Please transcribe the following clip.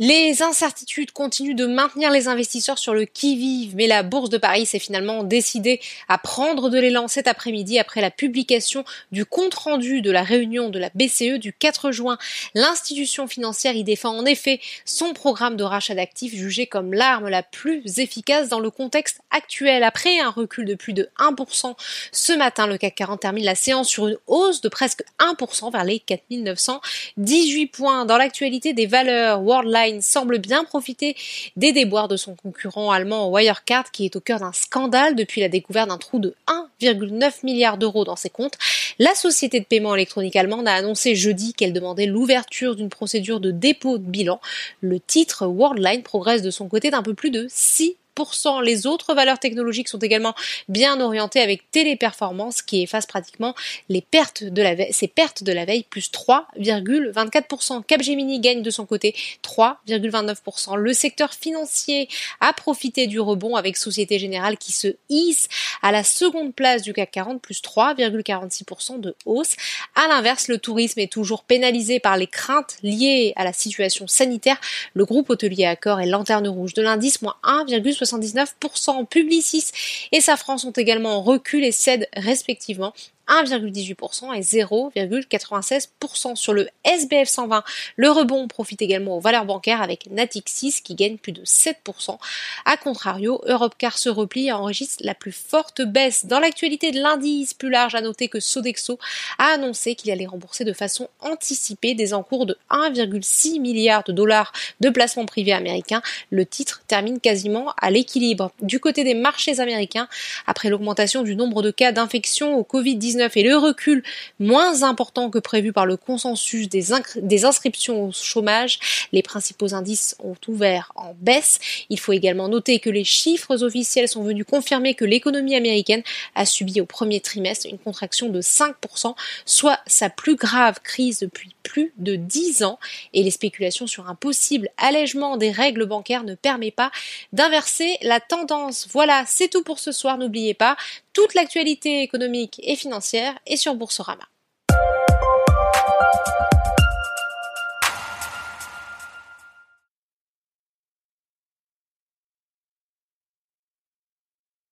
Les incertitudes continuent de maintenir les investisseurs sur le qui-vive, mais la Bourse de Paris s'est finalement décidée à prendre de l'élan cet après-midi après la publication du compte-rendu de la réunion de la BCE du 4 juin. L'institution financière y défend en effet son programme de rachat d'actifs jugé comme l'arme la plus efficace dans le contexte actuel. Après un recul de plus de 1% ce matin, le CAC 40 termine la séance sur une hausse de presque 1% vers les 4918 points. Dans l'actualité des valeurs, Worldline semble bien profiter des déboires de son concurrent allemand Wirecard qui est au cœur d'un scandale depuis la découverte d'un trou de 1,9 milliard d'euros dans ses comptes. La société de paiement électronique allemande a annoncé jeudi qu'elle demandait l'ouverture d'une procédure de dépôt de bilan. Le titre Worldline progresse de son côté d'un peu plus de 6 les autres valeurs technologiques sont également bien orientées avec Téléperformance qui efface pratiquement les pertes de la veille, ses pertes de la veille plus 3,24%. Capgemini gagne de son côté 3,29%. Le secteur financier a profité du rebond avec Société Générale qui se hisse à la seconde place du CAC 40 plus 3,46% de hausse. À l'inverse, le tourisme est toujours pénalisé par les craintes liées à la situation sanitaire. Le groupe hôtelier Accor et Lanterne Rouge de l'indice moins 1,60 79%. Publicis et Safran sont également en recul et cèdent respectivement 1,18% et 0,96% sur le SBF 120. Le rebond profite également aux valeurs bancaires avec Natixis qui gagne plus de 7%. A contrario, Europcar se replie et enregistre la plus forte baisse. Dans l'actualité de l'indice plus large, à noter que Sodexo a annoncé qu'il allait rembourser de façon anticipée des encours de 1,6 milliard de dollars de placements privés américains. Le titre termine quasiment à l'équilibre. Du côté des marchés américains, après l'augmentation du nombre de cas d'infection au Covid-19 et le recul moins important que prévu par le consensus des, inscriptions au chômage, les principaux indices ont ouvert en baisse. Il faut également noter que les chiffres officiels sont venus confirmer que l'économie américaine a subi au premier trimestre une contraction de 5%, soit sa plus grave crise depuis plus de 10 ans et les spéculations sur un possible allègement des règles bancaires ne permet pas d'inverser la tendance. Voilà, c'est tout pour ce soir. N'oubliez pas, toute l'actualité économique et financière est sur Boursorama.